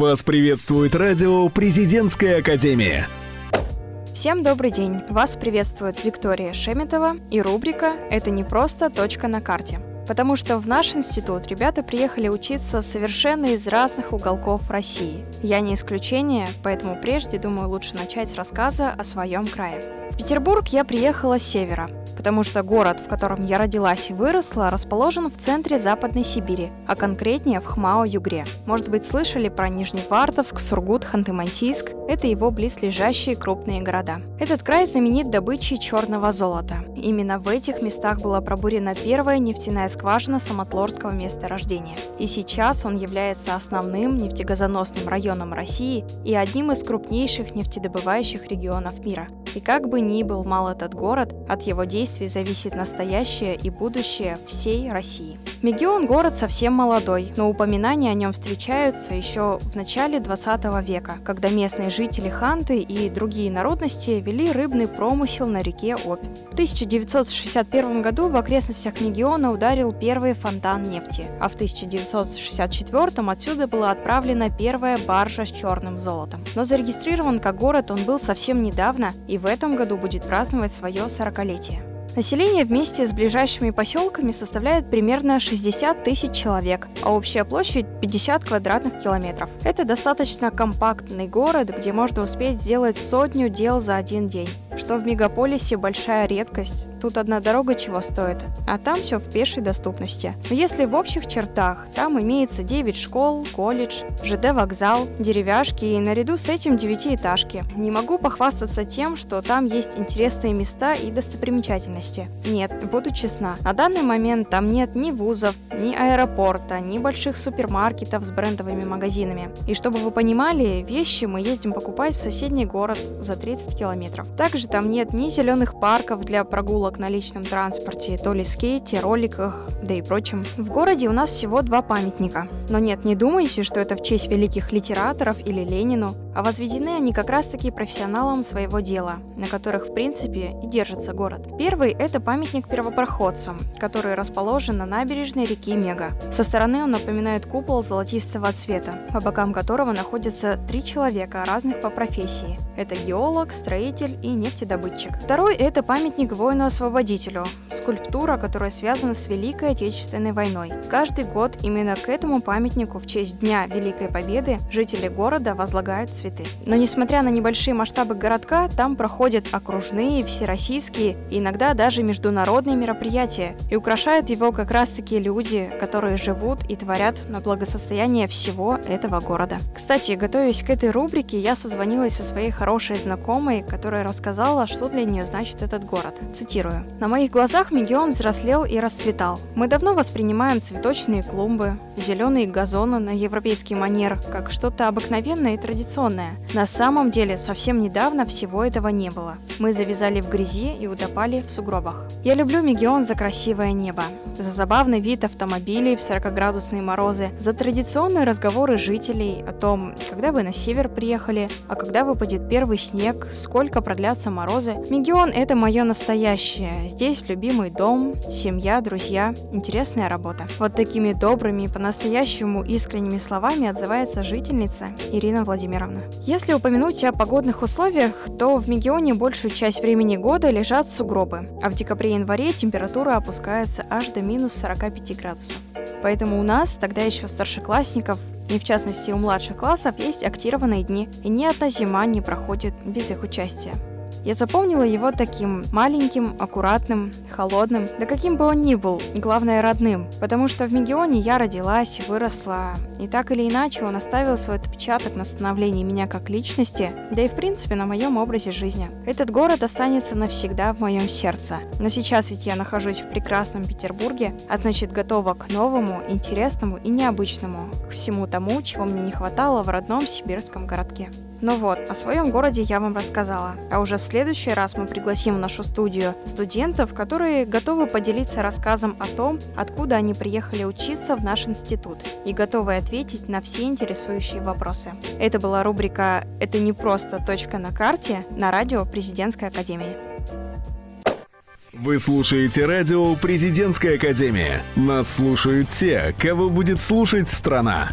Вас приветствует радио «Президентская академия». Всем добрый день! Вас приветствует Виктория Шеметова и рубрика «Это не просто точка на карте». Потому что в наш институт ребята приехали учиться совершенно из разных уголков России. Я не исключение, поэтому прежде, думаю, лучше начать с рассказа о своем крае. В Петербург я приехала с севера, потому что город, в котором я родилась и выросла, расположен в центре Западной Сибири, а конкретнее в Хмао-Югре. Может быть, слышали про Нижневартовск, Сургут, Ханты-Мансийск? Это его близлежащие крупные города. Этот край знаменит добычей черного золота. Именно в этих местах была пробурена первая нефтяная скважина Самотлорского месторождения. И сейчас он является основным нефтегазоносным районом России и одним из крупнейших нефтедобывающих регионов мира. И как бы ни был мал этот город, от его действий зависит настоящее и будущее всей России. Мегион – город совсем молодой, но упоминания о нем встречаются еще в начале 20 века, когда местные жители Ханты и другие народности вели рыбный промысел на реке Обь. В 1961 году в окрестностях Мегиона ударил первый фонтан нефти, а в 1964 отсюда была отправлена первая баржа с черным золотом. Но зарегистрирован как город он был совсем недавно и в этом году будет праздновать свое 40-летие. Население вместе с ближайшими поселками составляет примерно 60 тысяч человек, а общая площадь 50 квадратных километров. Это достаточно компактный город, где можно успеть сделать сотню дел за один день что в мегаполисе большая редкость. Тут одна дорога чего стоит, а там все в пешей доступности. Но если в общих чертах, там имеется 9 школ, колледж, ЖД-вокзал, деревяшки и наряду с этим девятиэтажки. Не могу похвастаться тем, что там есть интересные места и достопримечательности. Нет, буду честна, на данный момент там нет ни вузов, ни аэропорта, ни больших супермаркетов с брендовыми магазинами. И чтобы вы понимали, вещи мы ездим покупать в соседний город за 30 километров. Также там нет ни зеленых парков для прогулок на личном транспорте, то ли скейте, роликах, да и прочем. В городе у нас всего два памятника. Но нет, не думайте, что это в честь великих литераторов или Ленину, а возведены они как раз-таки профессионалам своего дела, на которых в принципе и держится город. Первый – это памятник первопроходцам, который расположен на набережной реки Мега. Со стороны он напоминает купол золотистого цвета, по бокам которого находятся три человека разных по профессии. Это геолог, строитель и нефтедобытчик. Второй – это памятник воину-освободителю, скульптура, которая связана с Великой Отечественной войной. Каждый год именно к этому памятнику в честь Дня Великой Победы жители города возлагают цветы. Но несмотря на небольшие масштабы городка, там проходят окружные, всероссийские и иногда даже международные мероприятия. И украшают его как раз-таки люди, которые живут и творят на благосостояние всего этого города. Кстати, готовясь к этой рубрике, я созвонилась со своей хорошей знакомой, которая рассказала что для нее значит этот город. Цитирую. «На моих глазах Мегион взрослел и расцветал. Мы давно воспринимаем цветочные клумбы, зеленые газоны на европейский манер, как что-то обыкновенное и традиционное. На самом деле, совсем недавно всего этого не было. Мы завязали в грязи и утопали в сугробах. Я люблю Мегион за красивое небо, за забавный вид автомобилей в 40-градусные морозы, за традиционные разговоры жителей о том, когда вы на север приехали, а когда выпадет первый снег, сколько продлятся морозы. Мегион — это мое настоящее. Здесь любимый дом, семья, друзья, интересная работа. Вот такими добрыми и по-настоящему искренними словами отзывается жительница Ирина Владимировна. Если упомянуть о погодных условиях, то в Мегионе большую часть времени года лежат сугробы, а в декабре-январе температура опускается аж до минус 45 градусов. Поэтому у нас, тогда еще старшеклассников, и в частности у младших классов, есть актированные дни, и ни одна зима не проходит без их участия. Я запомнила его таким маленьким, аккуратным, холодным, да каким бы он ни был, главное родным, потому что в Мегионе я родилась, выросла, и так или иначе он оставил свой отпечаток на становлении меня как личности, да и в принципе на моем образе жизни. Этот город останется навсегда в моем сердце. Но сейчас ведь я нахожусь в прекрасном Петербурге, а значит готова к новому, интересному и необычному, к всему тому, чего мне не хватало в родном сибирском городке. Ну вот, о своем городе я вам рассказала. А уже в следующий раз мы пригласим в нашу студию студентов, которые готовы поделиться рассказом о том, откуда они приехали учиться в наш институт и готовы ответить на все интересующие вопросы. Это была рубрика «Это не просто точка на карте» на радио Президентской Академии. Вы слушаете радио «Президентская Академия». Нас слушают те, кого будет слушать страна.